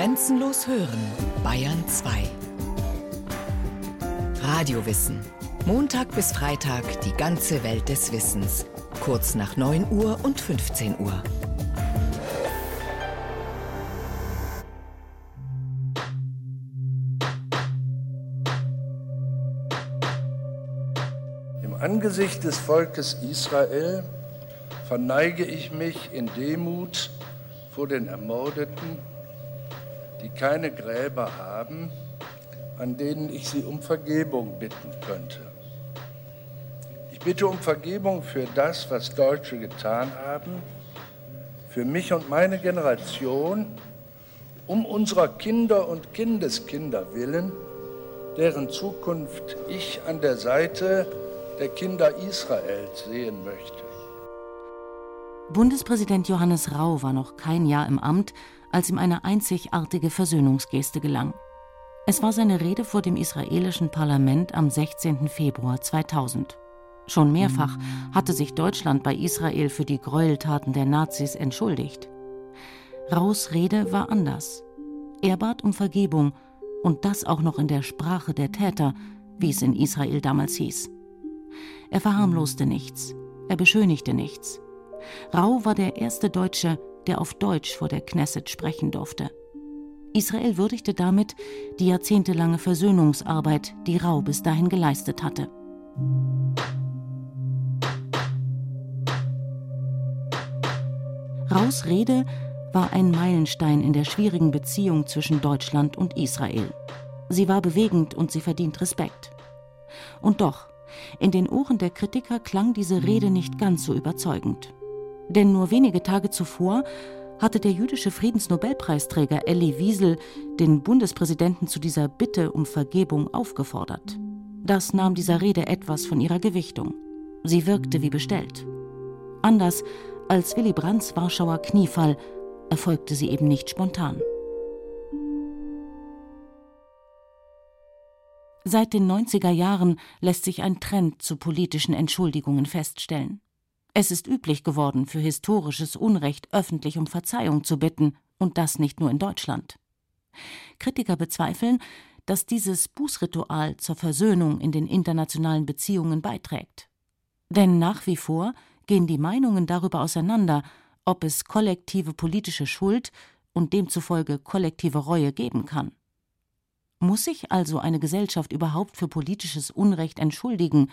Grenzenlos hören, Bayern 2. Radiowissen. Montag bis Freitag die ganze Welt des Wissens. Kurz nach 9 Uhr und 15 Uhr. Im Angesicht des Volkes Israel verneige ich mich in Demut vor den Ermordeten, die keine Gräber haben, an denen ich sie um Vergebung bitten könnte. Ich bitte um Vergebung für das, was Deutsche getan haben, für mich und meine Generation, um unserer Kinder und Kindeskinder willen, deren Zukunft ich an der Seite der Kinder Israels sehen möchte. Bundespräsident Johannes Rau war noch kein Jahr im Amt, als ihm eine einzigartige Versöhnungsgeste gelang. Es war seine Rede vor dem israelischen Parlament am 16. Februar 2000. Schon mehrfach hatte sich Deutschland bei Israel für die Gräueltaten der Nazis entschuldigt. Raus Rede war anders. Er bat um Vergebung und das auch noch in der Sprache der Täter, wie es in Israel damals hieß. Er verharmloste nichts, er beschönigte nichts. Rau war der erste Deutsche, der auf Deutsch vor der Knesset sprechen durfte. Israel würdigte damit die jahrzehntelange Versöhnungsarbeit, die Rau bis dahin geleistet hatte. Raus Rede war ein Meilenstein in der schwierigen Beziehung zwischen Deutschland und Israel. Sie war bewegend und sie verdient Respekt. Und doch, in den Ohren der Kritiker klang diese Rede nicht ganz so überzeugend. Denn nur wenige Tage zuvor hatte der jüdische Friedensnobelpreisträger Elie Wiesel den Bundespräsidenten zu dieser Bitte um Vergebung aufgefordert. Das nahm dieser Rede etwas von ihrer Gewichtung. Sie wirkte wie bestellt. Anders als Willy Brandts Warschauer Kniefall erfolgte sie eben nicht spontan. Seit den 90er Jahren lässt sich ein Trend zu politischen Entschuldigungen feststellen. Es ist üblich geworden, für historisches Unrecht öffentlich um Verzeihung zu bitten, und das nicht nur in Deutschland. Kritiker bezweifeln, dass dieses Bußritual zur Versöhnung in den internationalen Beziehungen beiträgt. Denn nach wie vor gehen die Meinungen darüber auseinander, ob es kollektive politische Schuld und demzufolge kollektive Reue geben kann. Muss sich also eine Gesellschaft überhaupt für politisches Unrecht entschuldigen,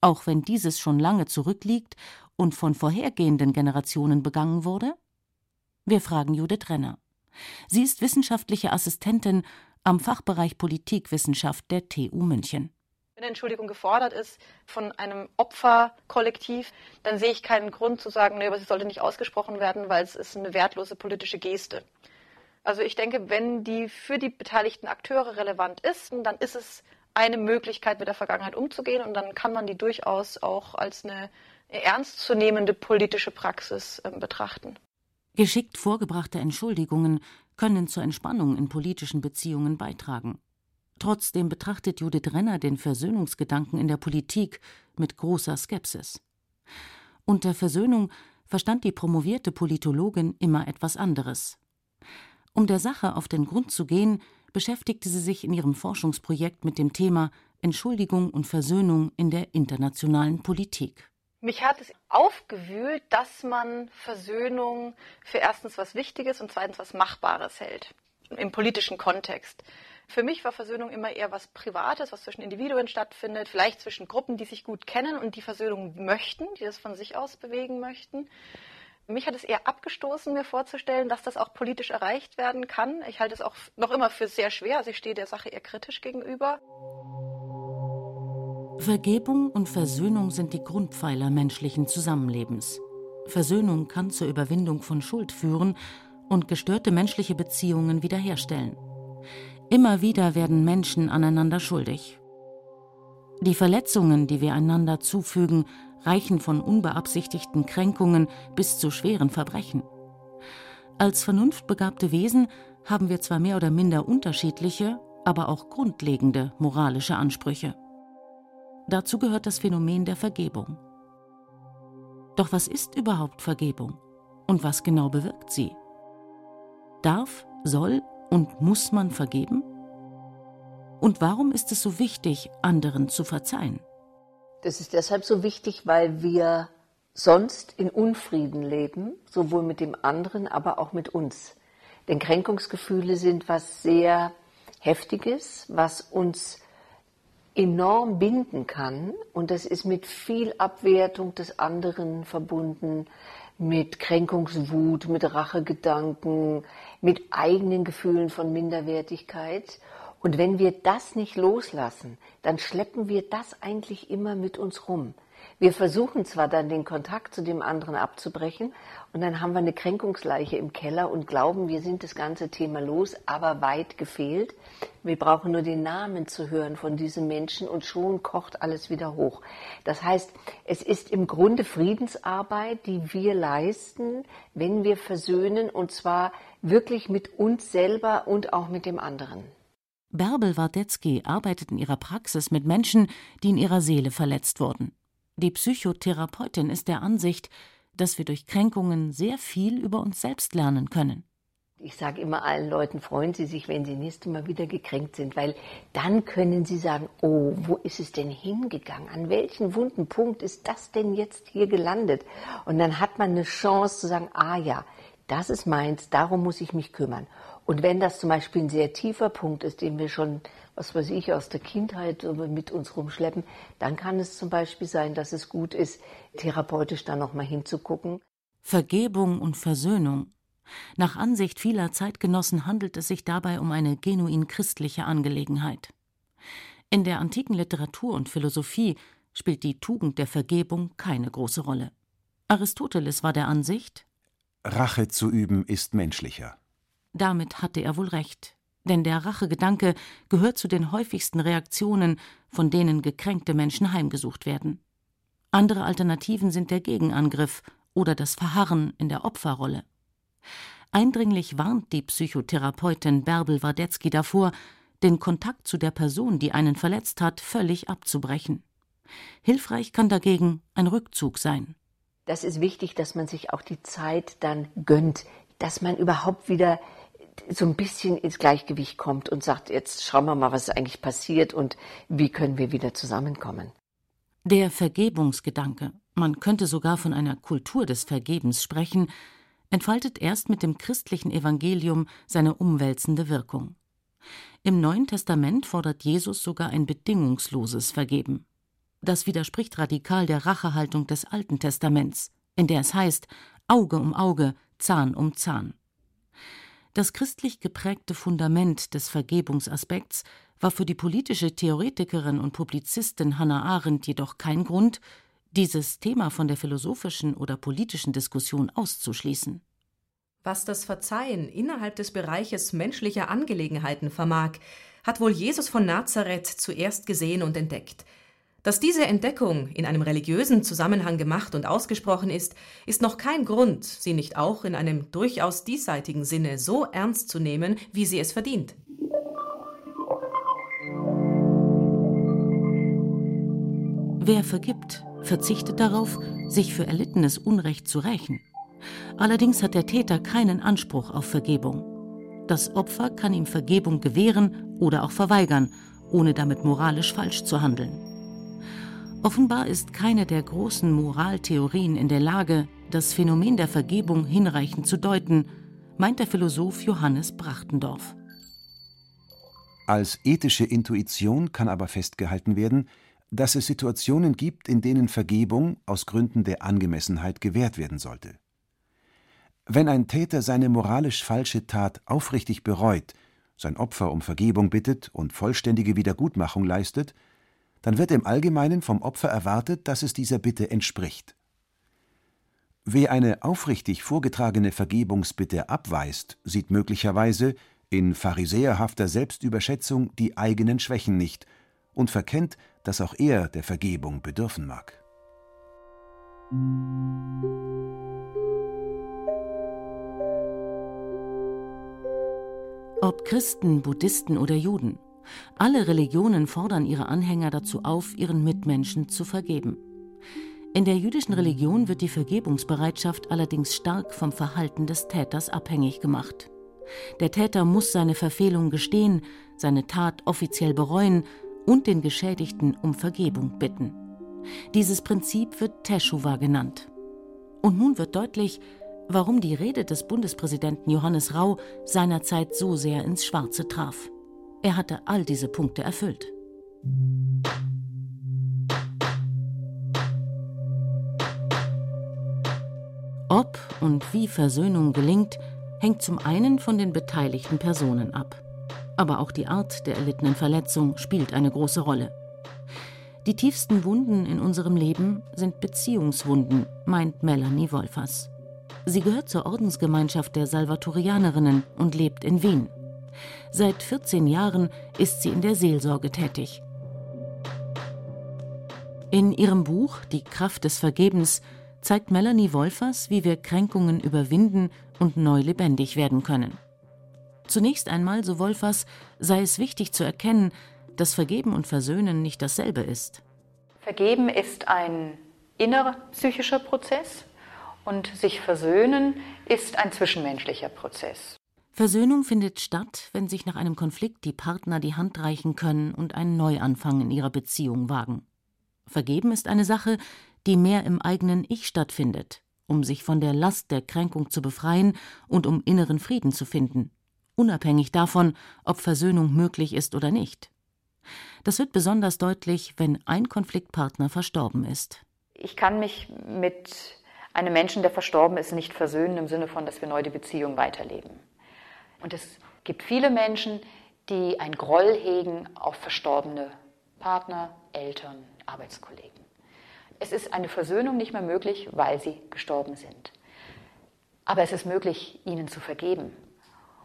auch wenn dieses schon lange zurückliegt und von vorhergehenden Generationen begangen wurde? Wir fragen Judith Renner. Sie ist wissenschaftliche Assistentin am Fachbereich Politikwissenschaft der TU München wenn Entschuldigung gefordert ist von einem Opferkollektiv, dann sehe ich keinen Grund zu sagen, nee, aber sie sollte nicht ausgesprochen werden, weil es ist eine wertlose politische Geste. Also ich denke, wenn die für die beteiligten Akteure relevant ist, dann ist es eine Möglichkeit, mit der Vergangenheit umzugehen und dann kann man die durchaus auch als eine ernstzunehmende politische Praxis äh, betrachten. Geschickt vorgebrachte Entschuldigungen können zur Entspannung in politischen Beziehungen beitragen. Trotzdem betrachtet Judith Renner den Versöhnungsgedanken in der Politik mit großer Skepsis. Unter Versöhnung verstand die promovierte Politologin immer etwas anderes. Um der Sache auf den Grund zu gehen, beschäftigte sie sich in ihrem Forschungsprojekt mit dem Thema Entschuldigung und Versöhnung in der internationalen Politik. Mich hat es aufgewühlt, dass man Versöhnung für erstens was Wichtiges und zweitens was Machbares hält im politischen Kontext. Für mich war Versöhnung immer eher was Privates, was zwischen Individuen stattfindet, vielleicht zwischen Gruppen, die sich gut kennen und die Versöhnung möchten, die das von sich aus bewegen möchten. Mich hat es eher abgestoßen, mir vorzustellen, dass das auch politisch erreicht werden kann. Ich halte es auch noch immer für sehr schwer. Also ich stehe der Sache eher kritisch gegenüber. Vergebung und Versöhnung sind die Grundpfeiler menschlichen Zusammenlebens. Versöhnung kann zur Überwindung von Schuld führen und gestörte menschliche Beziehungen wiederherstellen. Immer wieder werden Menschen aneinander schuldig. Die Verletzungen, die wir einander zufügen, reichen von unbeabsichtigten Kränkungen bis zu schweren Verbrechen. Als vernunftbegabte Wesen haben wir zwar mehr oder minder unterschiedliche, aber auch grundlegende moralische Ansprüche. Dazu gehört das Phänomen der Vergebung. Doch was ist überhaupt Vergebung? Und was genau bewirkt sie? Darf, soll Und muss man vergeben? Und warum ist es so wichtig, anderen zu verzeihen? Das ist deshalb so wichtig, weil wir sonst in Unfrieden leben, sowohl mit dem anderen, aber auch mit uns. Denn Kränkungsgefühle sind was sehr Heftiges, was uns enorm binden kann. Und das ist mit viel Abwertung des anderen verbunden, mit Kränkungswut, mit Rachegedanken, mit eigenen Gefühlen von Minderwertigkeit. Und wenn wir das nicht loslassen, dann schleppen wir das eigentlich immer mit uns rum. Wir versuchen zwar dann den Kontakt zu dem anderen abzubrechen und dann haben wir eine Kränkungsleiche im Keller und glauben, wir sind das ganze Thema los, aber weit gefehlt. Wir brauchen nur den Namen zu hören von diesem Menschen und schon kocht alles wieder hoch. Das heißt, es ist im Grunde Friedensarbeit, die wir leisten, wenn wir versöhnen und zwar wirklich mit uns selber und auch mit dem anderen. Bärbel Wardetzky arbeitet in ihrer Praxis mit Menschen, die in ihrer Seele verletzt wurden. Die Psychotherapeutin ist der Ansicht, dass wir durch Kränkungen sehr viel über uns selbst lernen können. Ich sage immer allen Leuten, freuen Sie sich, wenn Sie nächstes Mal wieder gekränkt sind, weil dann können Sie sagen, oh, wo ist es denn hingegangen? An welchem wunden Punkt ist das denn jetzt hier gelandet? Und dann hat man eine Chance zu sagen, ah ja, das ist meins, darum muss ich mich kümmern. Und wenn das zum Beispiel ein sehr tiefer Punkt ist, den wir schon was weiß ich, aus der Kindheit mit uns rumschleppen, dann kann es zum Beispiel sein, dass es gut ist, therapeutisch da nochmal hinzugucken. Vergebung und Versöhnung. Nach Ansicht vieler Zeitgenossen handelt es sich dabei um eine genuin christliche Angelegenheit. In der antiken Literatur und Philosophie spielt die Tugend der Vergebung keine große Rolle. Aristoteles war der Ansicht, Rache zu üben ist menschlicher. Damit hatte er wohl recht denn der Rachegedanke gehört zu den häufigsten Reaktionen, von denen gekränkte Menschen heimgesucht werden. Andere Alternativen sind der Gegenangriff oder das Verharren in der Opferrolle. Eindringlich warnt die Psychotherapeutin Bärbel Wardetzky davor, den Kontakt zu der Person, die einen verletzt hat, völlig abzubrechen. Hilfreich kann dagegen ein Rückzug sein. Das ist wichtig, dass man sich auch die Zeit dann gönnt, dass man überhaupt wieder so ein bisschen ins Gleichgewicht kommt und sagt, jetzt schauen wir mal, was eigentlich passiert und wie können wir wieder zusammenkommen. Der Vergebungsgedanke, man könnte sogar von einer Kultur des Vergebens sprechen, entfaltet erst mit dem christlichen Evangelium seine umwälzende Wirkung. Im Neuen Testament fordert Jesus sogar ein bedingungsloses Vergeben. Das widerspricht radikal der Rachehaltung des Alten Testaments, in der es heißt Auge um Auge, Zahn um Zahn. Das christlich geprägte Fundament des Vergebungsaspekts war für die politische Theoretikerin und Publizistin Hannah Arendt jedoch kein Grund, dieses Thema von der philosophischen oder politischen Diskussion auszuschließen. Was das Verzeihen innerhalb des Bereiches menschlicher Angelegenheiten vermag, hat wohl Jesus von Nazareth zuerst gesehen und entdeckt – dass diese Entdeckung in einem religiösen Zusammenhang gemacht und ausgesprochen ist, ist noch kein Grund, sie nicht auch in einem durchaus diesseitigen Sinne so ernst zu nehmen, wie sie es verdient. Wer vergibt, verzichtet darauf, sich für erlittenes Unrecht zu rächen. Allerdings hat der Täter keinen Anspruch auf Vergebung. Das Opfer kann ihm Vergebung gewähren oder auch verweigern, ohne damit moralisch falsch zu handeln. Offenbar ist keine der großen Moraltheorien in der Lage, das Phänomen der Vergebung hinreichend zu deuten, meint der Philosoph Johannes Brachtendorf. Als ethische Intuition kann aber festgehalten werden, dass es Situationen gibt, in denen Vergebung aus Gründen der Angemessenheit gewährt werden sollte. Wenn ein Täter seine moralisch falsche Tat aufrichtig bereut, sein Opfer um Vergebung bittet und vollständige Wiedergutmachung leistet, dann wird im Allgemeinen vom Opfer erwartet, dass es dieser Bitte entspricht. Wer eine aufrichtig vorgetragene Vergebungsbitte abweist, sieht möglicherweise in pharisäerhafter Selbstüberschätzung die eigenen Schwächen nicht und verkennt, dass auch er der Vergebung bedürfen mag. Ob Christen, Buddhisten oder Juden, alle Religionen fordern ihre Anhänger dazu auf, ihren Mitmenschen zu vergeben. In der jüdischen Religion wird die Vergebungsbereitschaft allerdings stark vom Verhalten des Täters abhängig gemacht. Der Täter muss seine Verfehlung gestehen, seine Tat offiziell bereuen und den Geschädigten um Vergebung bitten. Dieses Prinzip wird Teshuva genannt. Und nun wird deutlich, warum die Rede des Bundespräsidenten Johannes Rau seinerzeit so sehr ins Schwarze traf. Er hatte all diese Punkte erfüllt. Ob und wie Versöhnung gelingt, hängt zum einen von den beteiligten Personen ab. Aber auch die Art der erlittenen Verletzung spielt eine große Rolle. Die tiefsten Wunden in unserem Leben sind Beziehungswunden, meint Melanie Wolfers. Sie gehört zur Ordensgemeinschaft der Salvatorianerinnen und lebt in Wien. Seit 14 Jahren ist sie in der Seelsorge tätig. In ihrem Buch Die Kraft des Vergebens zeigt Melanie Wolfers, wie wir Kränkungen überwinden und neu lebendig werden können. Zunächst einmal, so Wolfers, sei es wichtig zu erkennen, dass Vergeben und Versöhnen nicht dasselbe ist. Vergeben ist ein innerer psychischer Prozess und sich versöhnen ist ein zwischenmenschlicher Prozess. Versöhnung findet statt, wenn sich nach einem Konflikt die Partner die Hand reichen können und einen Neuanfang in ihrer Beziehung wagen. Vergeben ist eine Sache, die mehr im eigenen Ich stattfindet, um sich von der Last der Kränkung zu befreien und um inneren Frieden zu finden, unabhängig davon, ob Versöhnung möglich ist oder nicht. Das wird besonders deutlich, wenn ein Konfliktpartner verstorben ist. Ich kann mich mit einem Menschen, der verstorben ist, nicht versöhnen im Sinne von, dass wir neu die Beziehung weiterleben. Und es gibt viele Menschen, die ein Groll hegen auf verstorbene Partner, Eltern, Arbeitskollegen. Es ist eine Versöhnung nicht mehr möglich, weil sie gestorben sind. Aber es ist möglich, ihnen zu vergeben.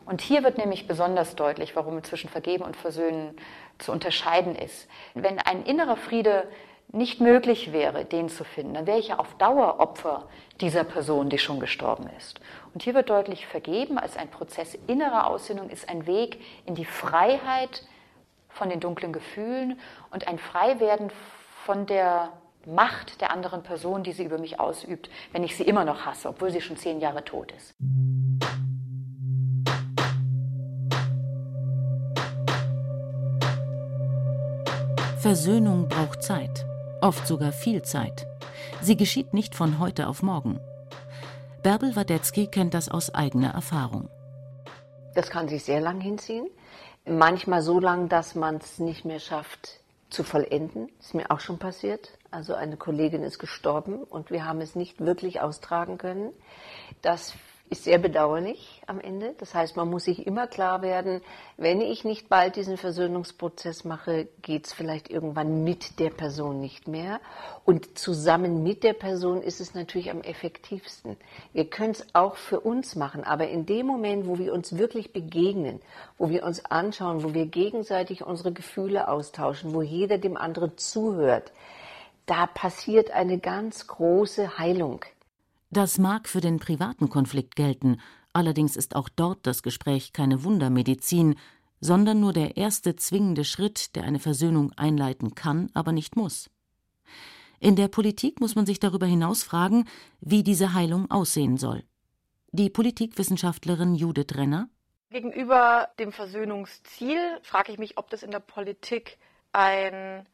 Und hier wird nämlich besonders deutlich, warum zwischen Vergeben und Versöhnen zu unterscheiden ist. Wenn ein innerer Friede nicht möglich wäre, den zu finden, dann wäre ich ja auf Dauer Opfer dieser Person, die schon gestorben ist. Und hier wird deutlich, Vergeben als ein Prozess innerer Aussinnung ist ein Weg in die Freiheit von den dunklen Gefühlen und ein Freiwerden von der Macht der anderen Person, die sie über mich ausübt, wenn ich sie immer noch hasse, obwohl sie schon zehn Jahre tot ist. Versöhnung braucht Zeit, oft sogar viel Zeit. Sie geschieht nicht von heute auf morgen. Bärbel Wadetzky kennt das aus eigener Erfahrung. Das kann sich sehr lang hinziehen. Manchmal so lang, dass man es nicht mehr schafft zu vollenden. Ist mir auch schon passiert. Also eine Kollegin ist gestorben und wir haben es nicht wirklich austragen können. Das ist sehr bedauerlich am Ende. Das heißt, man muss sich immer klar werden, wenn ich nicht bald diesen Versöhnungsprozess mache, geht es vielleicht irgendwann mit der Person nicht mehr. Und zusammen mit der Person ist es natürlich am effektivsten. Wir können es auch für uns machen, aber in dem Moment, wo wir uns wirklich begegnen, wo wir uns anschauen, wo wir gegenseitig unsere Gefühle austauschen, wo jeder dem anderen zuhört, da passiert eine ganz große Heilung. Das mag für den privaten Konflikt gelten, allerdings ist auch dort das Gespräch keine Wundermedizin, sondern nur der erste zwingende Schritt, der eine Versöhnung einleiten kann, aber nicht muss. In der Politik muss man sich darüber hinaus fragen, wie diese Heilung aussehen soll. Die Politikwissenschaftlerin Judith Renner Gegenüber dem Versöhnungsziel frage ich mich, ob das in der Politik ein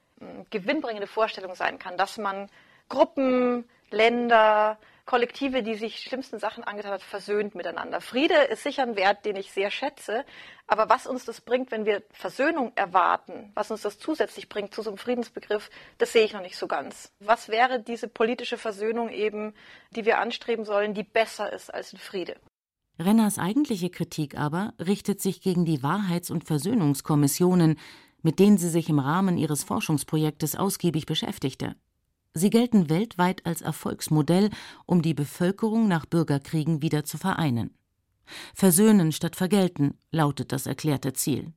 gewinnbringende Vorstellung sein kann, dass man Gruppen, Länder, Kollektive, die sich schlimmsten Sachen angetan hat, versöhnt miteinander. Friede ist sicher ein Wert, den ich sehr schätze. Aber was uns das bringt, wenn wir Versöhnung erwarten, was uns das zusätzlich bringt zu so einem Friedensbegriff, das sehe ich noch nicht so ganz. Was wäre diese politische Versöhnung eben, die wir anstreben sollen, die besser ist als ein Friede? Renners eigentliche Kritik aber richtet sich gegen die Wahrheits- und Versöhnungskommissionen, mit denen sie sich im Rahmen ihres Forschungsprojektes ausgiebig beschäftigte. Sie gelten weltweit als Erfolgsmodell, um die Bevölkerung nach Bürgerkriegen wieder zu vereinen. Versöhnen statt vergelten lautet das erklärte Ziel.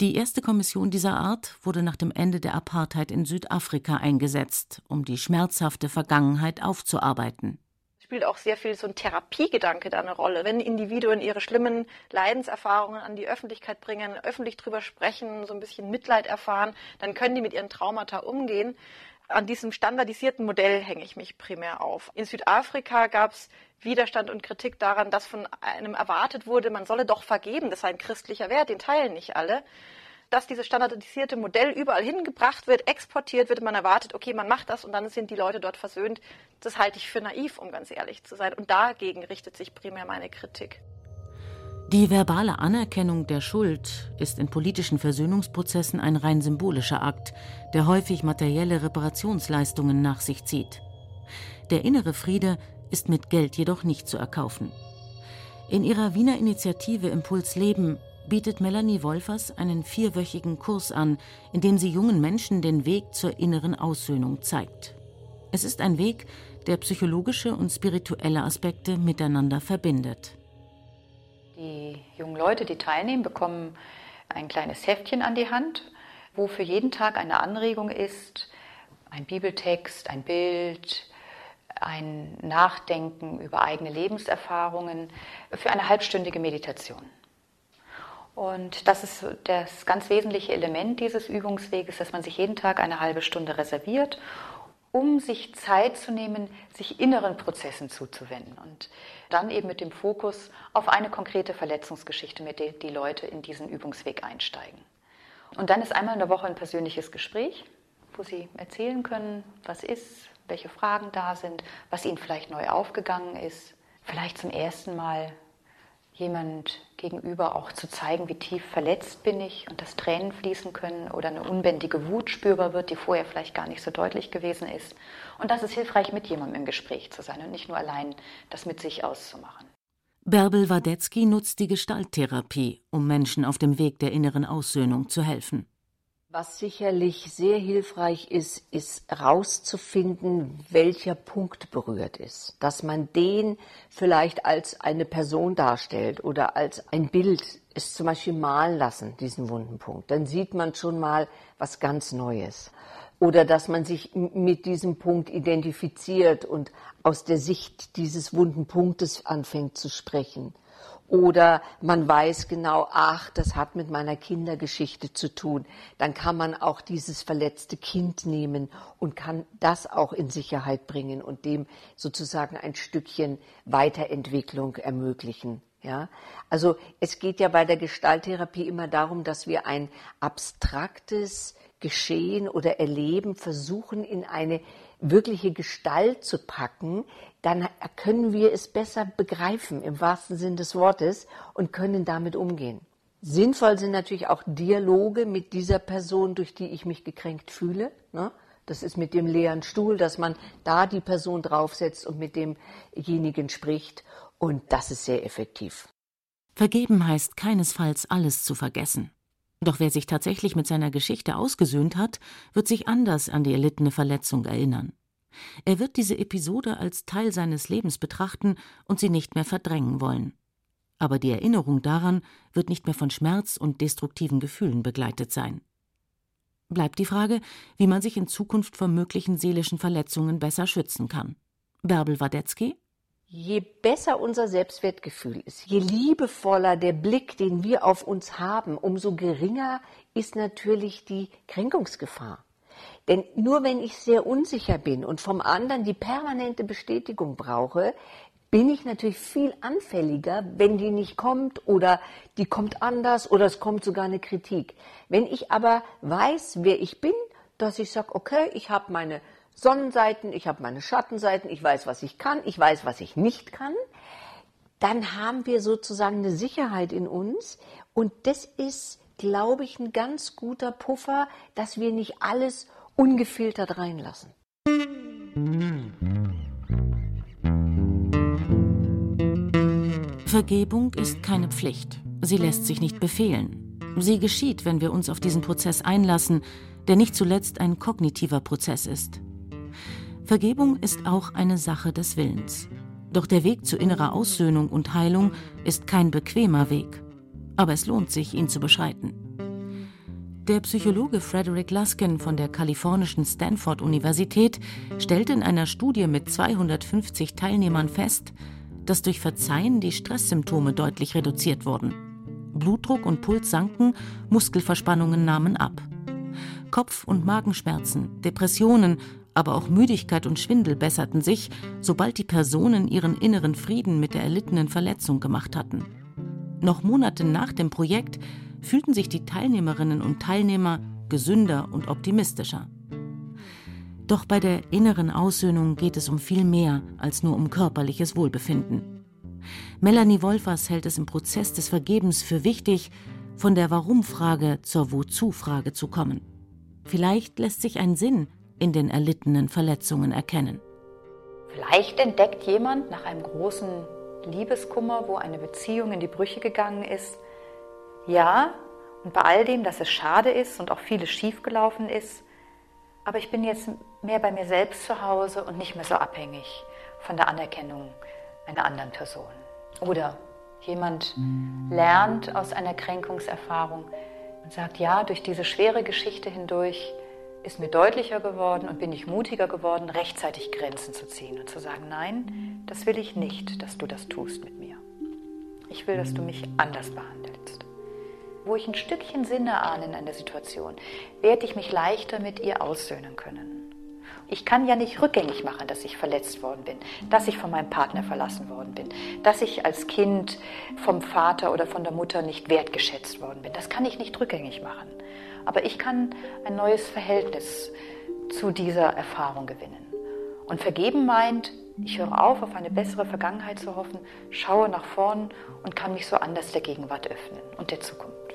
Die erste Kommission dieser Art wurde nach dem Ende der Apartheid in Südafrika eingesetzt, um die schmerzhafte Vergangenheit aufzuarbeiten spielt auch sehr viel so ein Therapiegedanke da eine Rolle. Wenn Individuen ihre schlimmen Leidenserfahrungen an die Öffentlichkeit bringen, öffentlich drüber sprechen, so ein bisschen Mitleid erfahren, dann können die mit ihren Traumata umgehen. An diesem standardisierten Modell hänge ich mich primär auf. In Südafrika gab es Widerstand und Kritik daran, dass von einem erwartet wurde, man solle doch vergeben, das sei ein christlicher Wert, den teilen nicht alle. Dass dieses standardisierte Modell überall hingebracht wird, exportiert wird, man erwartet, okay, man macht das und dann sind die Leute dort versöhnt, das halte ich für naiv, um ganz ehrlich zu sein. Und dagegen richtet sich primär meine Kritik. Die verbale Anerkennung der Schuld ist in politischen Versöhnungsprozessen ein rein symbolischer Akt, der häufig materielle Reparationsleistungen nach sich zieht. Der innere Friede ist mit Geld jedoch nicht zu erkaufen. In ihrer Wiener Initiative Impuls Leben bietet Melanie Wolfers einen vierwöchigen Kurs an, in dem sie jungen Menschen den Weg zur inneren Aussöhnung zeigt. Es ist ein Weg, der psychologische und spirituelle Aspekte miteinander verbindet. Die jungen Leute, die teilnehmen, bekommen ein kleines Heftchen an die Hand, wo für jeden Tag eine Anregung ist, ein Bibeltext, ein Bild, ein Nachdenken über eigene Lebenserfahrungen für eine halbstündige Meditation. Und das ist das ganz wesentliche Element dieses Übungsweges, dass man sich jeden Tag eine halbe Stunde reserviert um sich Zeit zu nehmen, sich inneren Prozessen zuzuwenden und dann eben mit dem Fokus auf eine konkrete Verletzungsgeschichte, mit der die Leute in diesen Übungsweg einsteigen. Und dann ist einmal in der Woche ein persönliches Gespräch, wo sie erzählen können, was ist, welche Fragen da sind, was ihnen vielleicht neu aufgegangen ist, vielleicht zum ersten Mal jemand gegenüber auch zu zeigen, wie tief verletzt bin ich und dass Tränen fließen können oder eine unbändige Wut spürbar wird, die vorher vielleicht gar nicht so deutlich gewesen ist. Und das ist hilfreich, mit jemandem im Gespräch zu sein und nicht nur allein das mit sich auszumachen. Bärbel Wadetzky nutzt die Gestalttherapie, um Menschen auf dem Weg der inneren Aussöhnung zu helfen. Was sicherlich sehr hilfreich ist, ist herauszufinden, welcher Punkt berührt ist. Dass man den vielleicht als eine Person darstellt oder als ein Bild es zum Beispiel malen lassen, diesen wunden Punkt. Dann sieht man schon mal was ganz Neues. Oder dass man sich mit diesem Punkt identifiziert und aus der Sicht dieses wunden Punktes anfängt zu sprechen oder man weiß genau, ach, das hat mit meiner Kindergeschichte zu tun, dann kann man auch dieses verletzte Kind nehmen und kann das auch in Sicherheit bringen und dem sozusagen ein Stückchen Weiterentwicklung ermöglichen. Ja, also es geht ja bei der Gestalttherapie immer darum, dass wir ein abstraktes Geschehen oder Erleben versuchen in eine wirkliche Gestalt zu packen, dann können wir es besser begreifen im wahrsten Sinn des Wortes und können damit umgehen. Sinnvoll sind natürlich auch Dialoge mit dieser Person, durch die ich mich gekränkt fühle. Ne? Das ist mit dem leeren Stuhl, dass man da die Person draufsetzt und mit demjenigen spricht. Und das ist sehr effektiv. Vergeben heißt keinesfalls alles zu vergessen. Doch wer sich tatsächlich mit seiner Geschichte ausgesöhnt hat, wird sich anders an die erlittene Verletzung erinnern. Er wird diese Episode als Teil seines Lebens betrachten und sie nicht mehr verdrängen wollen. Aber die Erinnerung daran wird nicht mehr von Schmerz und destruktiven Gefühlen begleitet sein. Bleibt die Frage, wie man sich in Zukunft vor möglichen seelischen Verletzungen besser schützen kann. Bärbel Wadetzky? Je besser unser Selbstwertgefühl ist, je liebevoller der Blick, den wir auf uns haben, umso geringer ist natürlich die Kränkungsgefahr. Denn nur wenn ich sehr unsicher bin und vom anderen die permanente Bestätigung brauche, bin ich natürlich viel anfälliger, wenn die nicht kommt oder die kommt anders oder es kommt sogar eine Kritik. Wenn ich aber weiß, wer ich bin, dass ich sage, okay, ich habe meine Sonnenseiten, ich habe meine Schattenseiten, ich weiß, was ich kann, ich weiß, was ich nicht kann, dann haben wir sozusagen eine Sicherheit in uns und das ist, glaube ich, ein ganz guter Puffer, dass wir nicht alles ungefiltert reinlassen. Vergebung ist keine Pflicht. Sie lässt sich nicht befehlen. Sie geschieht, wenn wir uns auf diesen Prozess einlassen, der nicht zuletzt ein kognitiver Prozess ist. Vergebung ist auch eine Sache des Willens. Doch der Weg zu innerer Aussöhnung und Heilung ist kein bequemer Weg. Aber es lohnt sich, ihn zu beschreiten. Der Psychologe Frederick Luskin von der kalifornischen Stanford-Universität stellte in einer Studie mit 250 Teilnehmern fest, dass durch Verzeihen die Stresssymptome deutlich reduziert wurden. Blutdruck und Puls sanken, Muskelverspannungen nahmen ab. Kopf- und Magenschmerzen, Depressionen, aber auch Müdigkeit und Schwindel besserten sich, sobald die Personen ihren inneren Frieden mit der erlittenen Verletzung gemacht hatten. Noch Monate nach dem Projekt fühlten sich die Teilnehmerinnen und Teilnehmer gesünder und optimistischer. Doch bei der inneren Aussöhnung geht es um viel mehr als nur um körperliches Wohlbefinden. Melanie Wolfers hält es im Prozess des Vergebens für wichtig, von der Warum-Frage zur Wozu-Frage zu kommen. Vielleicht lässt sich ein Sinn in den erlittenen Verletzungen erkennen. Vielleicht entdeckt jemand nach einem großen Liebeskummer, wo eine Beziehung in die Brüche gegangen ist, ja, und bei all dem, dass es schade ist und auch vieles schiefgelaufen ist, aber ich bin jetzt mehr bei mir selbst zu Hause und nicht mehr so abhängig von der Anerkennung einer anderen Person. Oder jemand lernt aus einer Kränkungserfahrung und sagt, ja, durch diese schwere Geschichte hindurch ist mir deutlicher geworden und bin ich mutiger geworden, rechtzeitig Grenzen zu ziehen und zu sagen, nein, das will ich nicht, dass du das tust mit mir. Ich will, dass du mich anders behandelst. Wo ich ein Stückchen Sinne ahne in einer Situation, werde ich mich leichter mit ihr aussöhnen können. Ich kann ja nicht rückgängig machen, dass ich verletzt worden bin, dass ich von meinem Partner verlassen worden bin, dass ich als Kind vom Vater oder von der Mutter nicht wertgeschätzt worden bin. Das kann ich nicht rückgängig machen. Aber ich kann ein neues Verhältnis zu dieser Erfahrung gewinnen. Und vergeben meint, ich höre auf, auf eine bessere Vergangenheit zu hoffen, schaue nach vorn und kann mich so anders der Gegenwart öffnen und der Zukunft.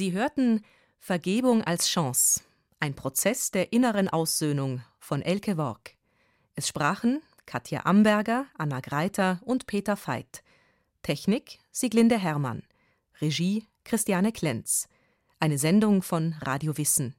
Sie hörten Vergebung als Chance, ein Prozess der inneren Aussöhnung von Elke Worg. Es sprachen Katja Amberger, Anna Greiter und Peter Veit. Technik Sieglinde Hermann. Regie Christiane Klenz. Eine Sendung von Radio Wissen.